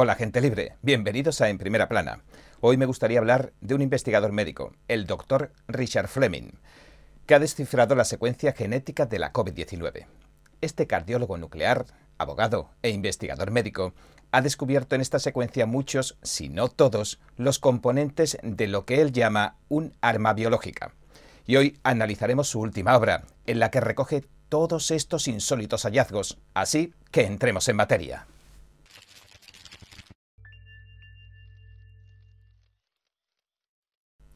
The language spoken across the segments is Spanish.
Hola gente libre, bienvenidos a En Primera Plana. Hoy me gustaría hablar de un investigador médico, el doctor Richard Fleming, que ha descifrado la secuencia genética de la COVID-19. Este cardiólogo nuclear, abogado e investigador médico ha descubierto en esta secuencia muchos, si no todos, los componentes de lo que él llama un arma biológica. Y hoy analizaremos su última obra, en la que recoge todos estos insólitos hallazgos, así que entremos en materia.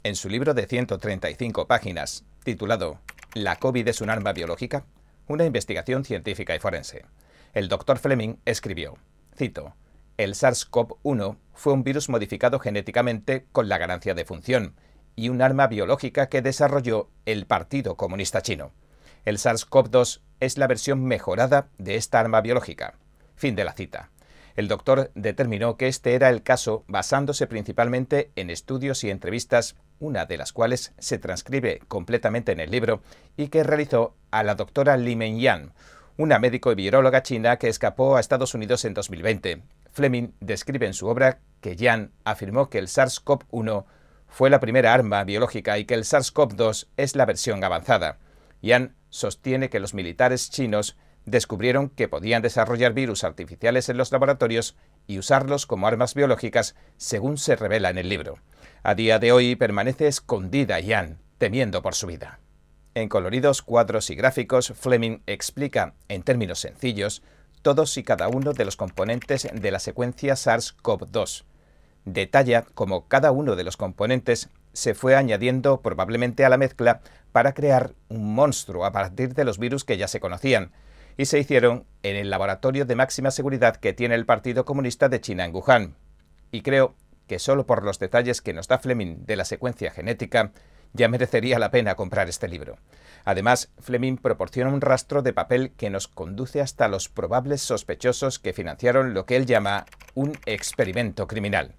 En su libro de 135 páginas, titulado La COVID es un arma biológica, una investigación científica y forense, el doctor Fleming escribió, cito, el SARS-CoV-1 fue un virus modificado genéticamente con la ganancia de función y un arma biológica que desarrolló el Partido Comunista Chino. El SARS-CoV-2 es la versión mejorada de esta arma biológica. Fin de la cita. El doctor determinó que este era el caso basándose principalmente en estudios y entrevistas, una de las cuales se transcribe completamente en el libro y que realizó a la doctora Li Menyan, una médico y viróloga china que escapó a Estados Unidos en 2020. Fleming describe en su obra que Yan afirmó que el SARS-CoV-1 fue la primera arma biológica y que el SARS-CoV-2 es la versión avanzada. Yan sostiene que los militares chinos descubrieron que podían desarrollar virus artificiales en los laboratorios y usarlos como armas biológicas, según se revela en el libro. A día de hoy permanece escondida Yan, temiendo por su vida. En coloridos cuadros y gráficos, Fleming explica, en términos sencillos, todos y cada uno de los componentes de la secuencia SARS-CoV-2. Detalla cómo cada uno de los componentes se fue añadiendo probablemente a la mezcla para crear un monstruo a partir de los virus que ya se conocían, y se hicieron en el laboratorio de máxima seguridad que tiene el Partido Comunista de China en Wuhan. Y creo que solo por los detalles que nos da Fleming de la secuencia genética, ya merecería la pena comprar este libro. Además, Fleming proporciona un rastro de papel que nos conduce hasta los probables sospechosos que financiaron lo que él llama un experimento criminal.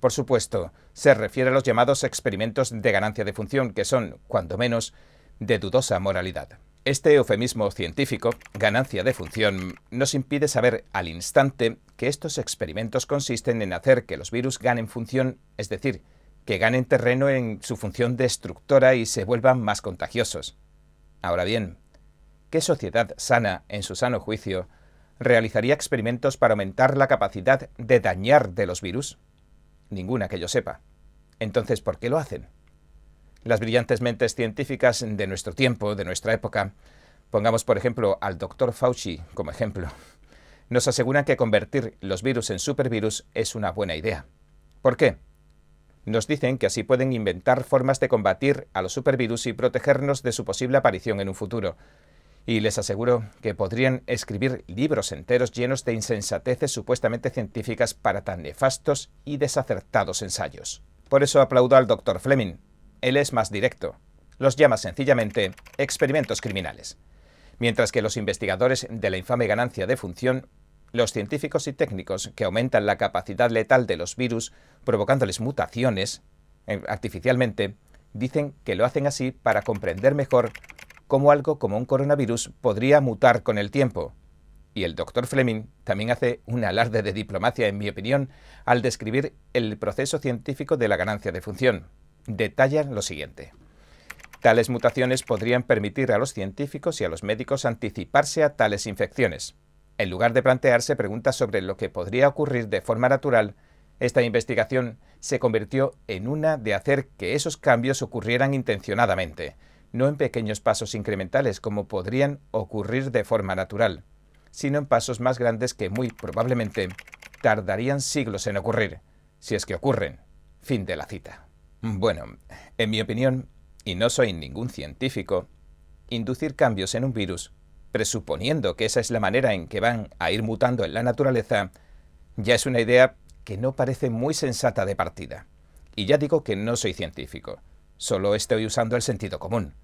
Por supuesto, se refiere a los llamados experimentos de ganancia de función, que son, cuando menos, de dudosa moralidad. Este eufemismo científico, ganancia de función, nos impide saber al instante que estos experimentos consisten en hacer que los virus ganen función, es decir, que ganen terreno en su función destructora y se vuelvan más contagiosos. Ahora bien, ¿qué sociedad sana, en su sano juicio, realizaría experimentos para aumentar la capacidad de dañar de los virus? Ninguna que yo sepa. Entonces, ¿por qué lo hacen? Las brillantes mentes científicas de nuestro tiempo, de nuestra época, pongamos por ejemplo al doctor Fauci como ejemplo, nos aseguran que convertir los virus en supervirus es una buena idea. ¿Por qué? Nos dicen que así pueden inventar formas de combatir a los supervirus y protegernos de su posible aparición en un futuro. Y les aseguro que podrían escribir libros enteros llenos de insensateces supuestamente científicas para tan nefastos y desacertados ensayos. Por eso aplaudo al doctor Fleming, él es más directo. Los llama sencillamente experimentos criminales. Mientras que los investigadores de la infame ganancia de función, los científicos y técnicos que aumentan la capacidad letal de los virus provocándoles mutaciones eh, artificialmente, dicen que lo hacen así para comprender mejor cómo algo como un coronavirus podría mutar con el tiempo. Y el doctor Fleming también hace un alarde de diplomacia, en mi opinión, al describir el proceso científico de la ganancia de función detallan lo siguiente. Tales mutaciones podrían permitir a los científicos y a los médicos anticiparse a tales infecciones. En lugar de plantearse preguntas sobre lo que podría ocurrir de forma natural, esta investigación se convirtió en una de hacer que esos cambios ocurrieran intencionadamente, no en pequeños pasos incrementales como podrían ocurrir de forma natural, sino en pasos más grandes que muy probablemente tardarían siglos en ocurrir, si es que ocurren. Fin de la cita. Bueno, en mi opinión, y no soy ningún científico, inducir cambios en un virus, presuponiendo que esa es la manera en que van a ir mutando en la naturaleza, ya es una idea que no parece muy sensata de partida. Y ya digo que no soy científico, solo estoy usando el sentido común.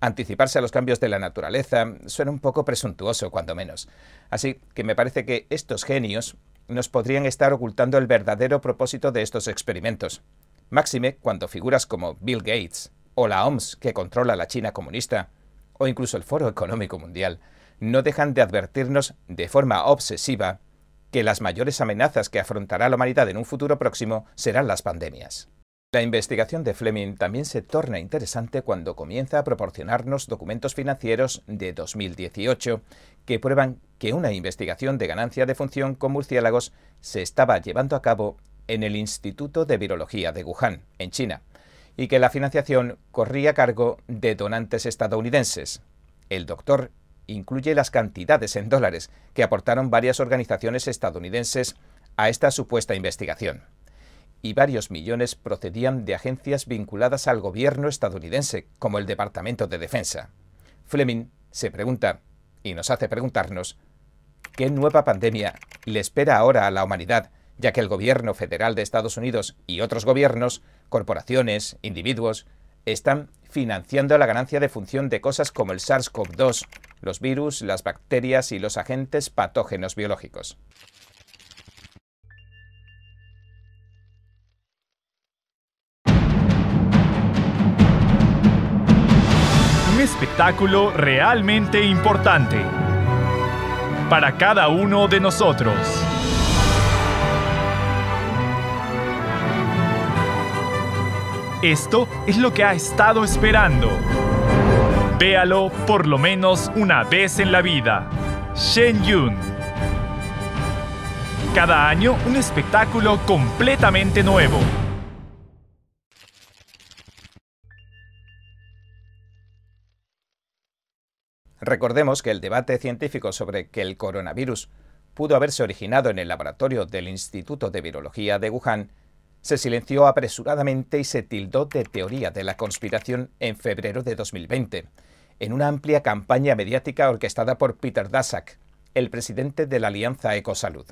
Anticiparse a los cambios de la naturaleza suena un poco presuntuoso, cuando menos. Así que me parece que estos genios nos podrían estar ocultando el verdadero propósito de estos experimentos. Máxime cuando figuras como Bill Gates o la OMS que controla la China comunista o incluso el Foro Económico Mundial no dejan de advertirnos de forma obsesiva que las mayores amenazas que afrontará la humanidad en un futuro próximo serán las pandemias. La investigación de Fleming también se torna interesante cuando comienza a proporcionarnos documentos financieros de 2018 que prueban que una investigación de ganancia de función con murciélagos se estaba llevando a cabo en el Instituto de Virología de Wuhan, en China, y que la financiación corría a cargo de donantes estadounidenses. El doctor incluye las cantidades en dólares que aportaron varias organizaciones estadounidenses a esta supuesta investigación y varios millones procedían de agencias vinculadas al gobierno estadounidense, como el Departamento de Defensa. Fleming se pregunta, y nos hace preguntarnos, ¿qué nueva pandemia le espera ahora a la humanidad, ya que el gobierno federal de Estados Unidos y otros gobiernos, corporaciones, individuos, están financiando la ganancia de función de cosas como el SARS-CoV-2, los virus, las bacterias y los agentes patógenos biológicos? espectáculo realmente importante para cada uno de nosotros. Esto es lo que ha estado esperando. Véalo por lo menos una vez en la vida. Shen Yun. Cada año un espectáculo completamente nuevo Recordemos que el debate científico sobre que el coronavirus pudo haberse originado en el laboratorio del Instituto de Virología de Wuhan se silenció apresuradamente y se tildó de teoría de la conspiración en febrero de 2020, en una amplia campaña mediática orquestada por Peter Daszak, el presidente de la Alianza Ecosalud.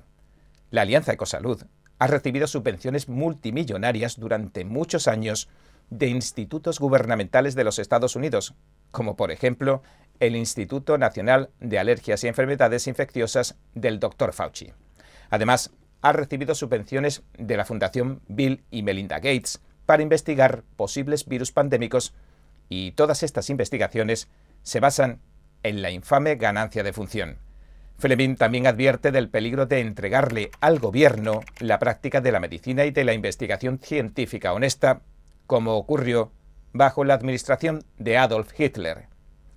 La Alianza Ecosalud ha recibido subvenciones multimillonarias durante muchos años de institutos gubernamentales de los Estados Unidos, como por ejemplo el Instituto Nacional de Alergias y Enfermedades Infecciosas del Dr. Fauci. Además, ha recibido subvenciones de la Fundación Bill y Melinda Gates para investigar posibles virus pandémicos y todas estas investigaciones se basan en la infame ganancia de función. Fleming también advierte del peligro de entregarle al gobierno la práctica de la medicina y de la investigación científica honesta, como ocurrió bajo la administración de Adolf Hitler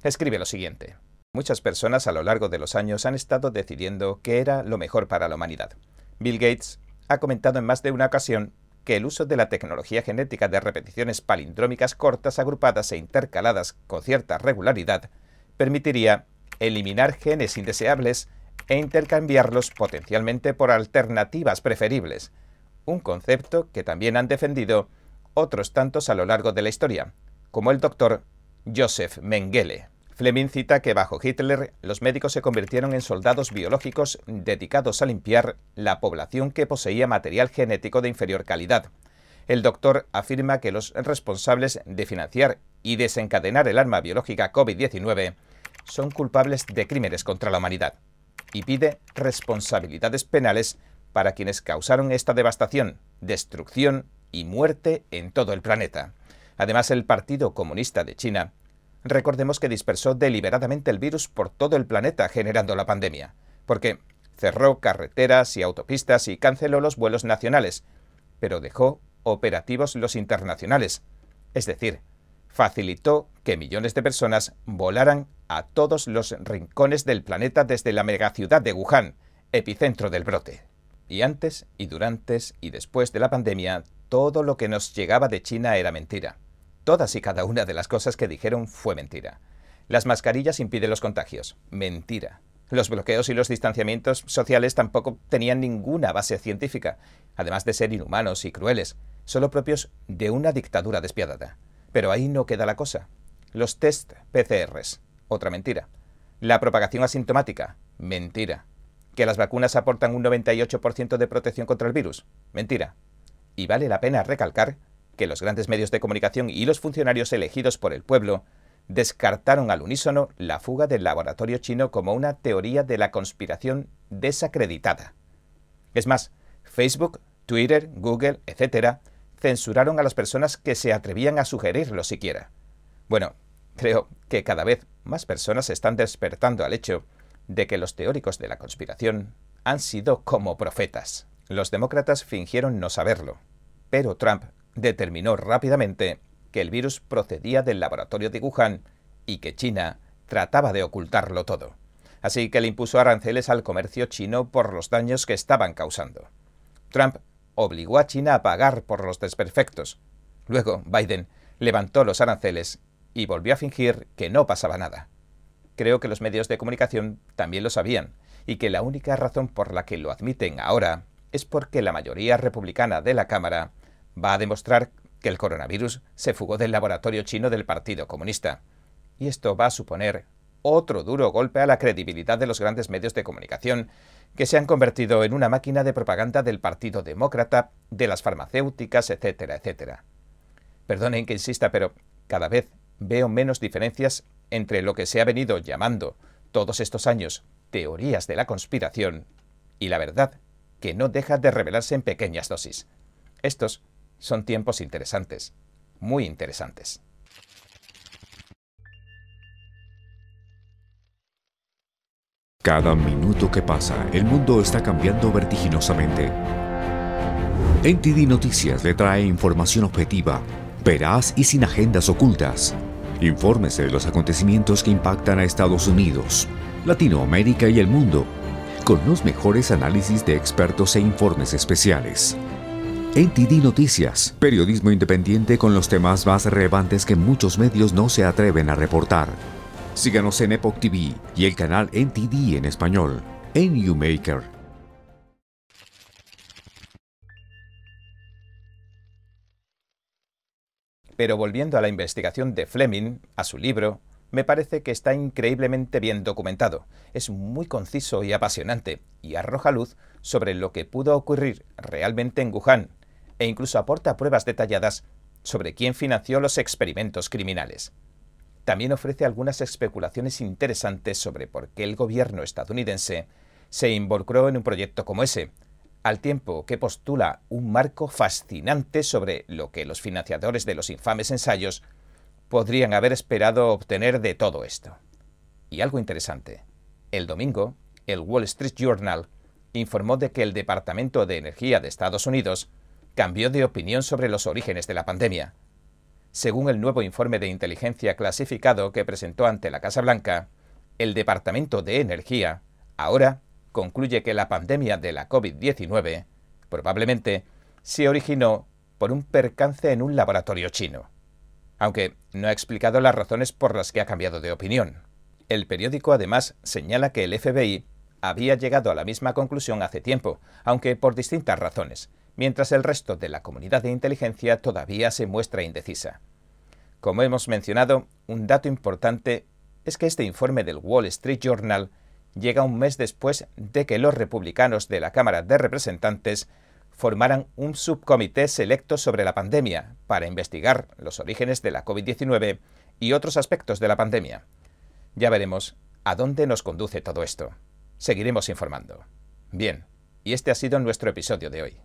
escribe lo siguiente. Muchas personas a lo largo de los años han estado decidiendo qué era lo mejor para la humanidad. Bill Gates ha comentado en más de una ocasión que el uso de la tecnología genética de repeticiones palindrómicas cortas agrupadas e intercaladas con cierta regularidad permitiría eliminar genes indeseables e intercambiarlos potencialmente por alternativas preferibles, un concepto que también han defendido otros tantos a lo largo de la historia, como el doctor Joseph Mengele. Fleming cita que bajo Hitler los médicos se convirtieron en soldados biológicos dedicados a limpiar la población que poseía material genético de inferior calidad. El doctor afirma que los responsables de financiar y desencadenar el arma biológica COVID-19 son culpables de crímenes contra la humanidad y pide responsabilidades penales para quienes causaron esta devastación, destrucción y muerte en todo el planeta. Además, el Partido Comunista de China recordemos que dispersó deliberadamente el virus por todo el planeta generando la pandemia, porque cerró carreteras y autopistas y canceló los vuelos nacionales, pero dejó operativos los internacionales, es decir, facilitó que millones de personas volaran a todos los rincones del planeta desde la megaciudad de Wuhan, epicentro del brote. Y antes y durante y después de la pandemia, todo lo que nos llegaba de China era mentira. Todas y cada una de las cosas que dijeron fue mentira. Las mascarillas impiden los contagios. Mentira. Los bloqueos y los distanciamientos sociales tampoco tenían ninguna base científica, además de ser inhumanos y crueles, solo propios de una dictadura despiadada. Pero ahí no queda la cosa. Los test PCRs. Otra mentira. La propagación asintomática. Mentira. Que las vacunas aportan un 98% de protección contra el virus. Mentira. Y vale la pena recalcar que los grandes medios de comunicación y los funcionarios elegidos por el pueblo descartaron al unísono la fuga del laboratorio chino como una teoría de la conspiración desacreditada. Es más, Facebook, Twitter, Google, etc., censuraron a las personas que se atrevían a sugerirlo siquiera. Bueno, creo que cada vez más personas están despertando al hecho de que los teóricos de la conspiración han sido como profetas. Los demócratas fingieron no saberlo, pero Trump determinó rápidamente que el virus procedía del laboratorio de Wuhan y que China trataba de ocultarlo todo. Así que le impuso aranceles al comercio chino por los daños que estaban causando. Trump obligó a China a pagar por los desperfectos. Luego, Biden levantó los aranceles y volvió a fingir que no pasaba nada. Creo que los medios de comunicación también lo sabían, y que la única razón por la que lo admiten ahora es porque la mayoría republicana de la Cámara va a demostrar que el coronavirus se fugó del laboratorio chino del Partido Comunista. Y esto va a suponer otro duro golpe a la credibilidad de los grandes medios de comunicación, que se han convertido en una máquina de propaganda del Partido Demócrata, de las farmacéuticas, etcétera, etcétera. Perdonen que insista, pero cada vez veo menos diferencias entre lo que se ha venido llamando todos estos años teorías de la conspiración y la verdad que no deja de revelarse en pequeñas dosis. Estos son tiempos interesantes, muy interesantes. Cada minuto que pasa, el mundo está cambiando vertiginosamente. NTD Noticias le trae información objetiva, veraz y sin agendas ocultas. Infórmese de los acontecimientos que impactan a Estados Unidos, Latinoamérica y el mundo, con los mejores análisis de expertos e informes especiales. NTD Noticias, periodismo independiente con los temas más relevantes que muchos medios no se atreven a reportar. Síganos en Epoch TV y el canal NTD en español, en YouMaker. Pero volviendo a la investigación de Fleming, a su libro, me parece que está increíblemente bien documentado. Es muy conciso y apasionante y arroja luz sobre lo que pudo ocurrir realmente en Wuhan e incluso aporta pruebas detalladas sobre quién financió los experimentos criminales. También ofrece algunas especulaciones interesantes sobre por qué el gobierno estadounidense se involucró en un proyecto como ese, al tiempo que postula un marco fascinante sobre lo que los financiadores de los infames ensayos podrían haber esperado obtener de todo esto. Y algo interesante. El domingo, el Wall Street Journal informó de que el Departamento de Energía de Estados Unidos cambió de opinión sobre los orígenes de la pandemia. Según el nuevo informe de inteligencia clasificado que presentó ante la Casa Blanca, el Departamento de Energía ahora concluye que la pandemia de la COVID-19 probablemente se originó por un percance en un laboratorio chino, aunque no ha explicado las razones por las que ha cambiado de opinión. El periódico además señala que el FBI había llegado a la misma conclusión hace tiempo, aunque por distintas razones, mientras el resto de la comunidad de inteligencia todavía se muestra indecisa. Como hemos mencionado, un dato importante es que este informe del Wall Street Journal llega un mes después de que los republicanos de la Cámara de Representantes formaran un subcomité selecto sobre la pandemia para investigar los orígenes de la COVID-19 y otros aspectos de la pandemia. Ya veremos a dónde nos conduce todo esto. Seguiremos informando. Bien, y este ha sido nuestro episodio de hoy.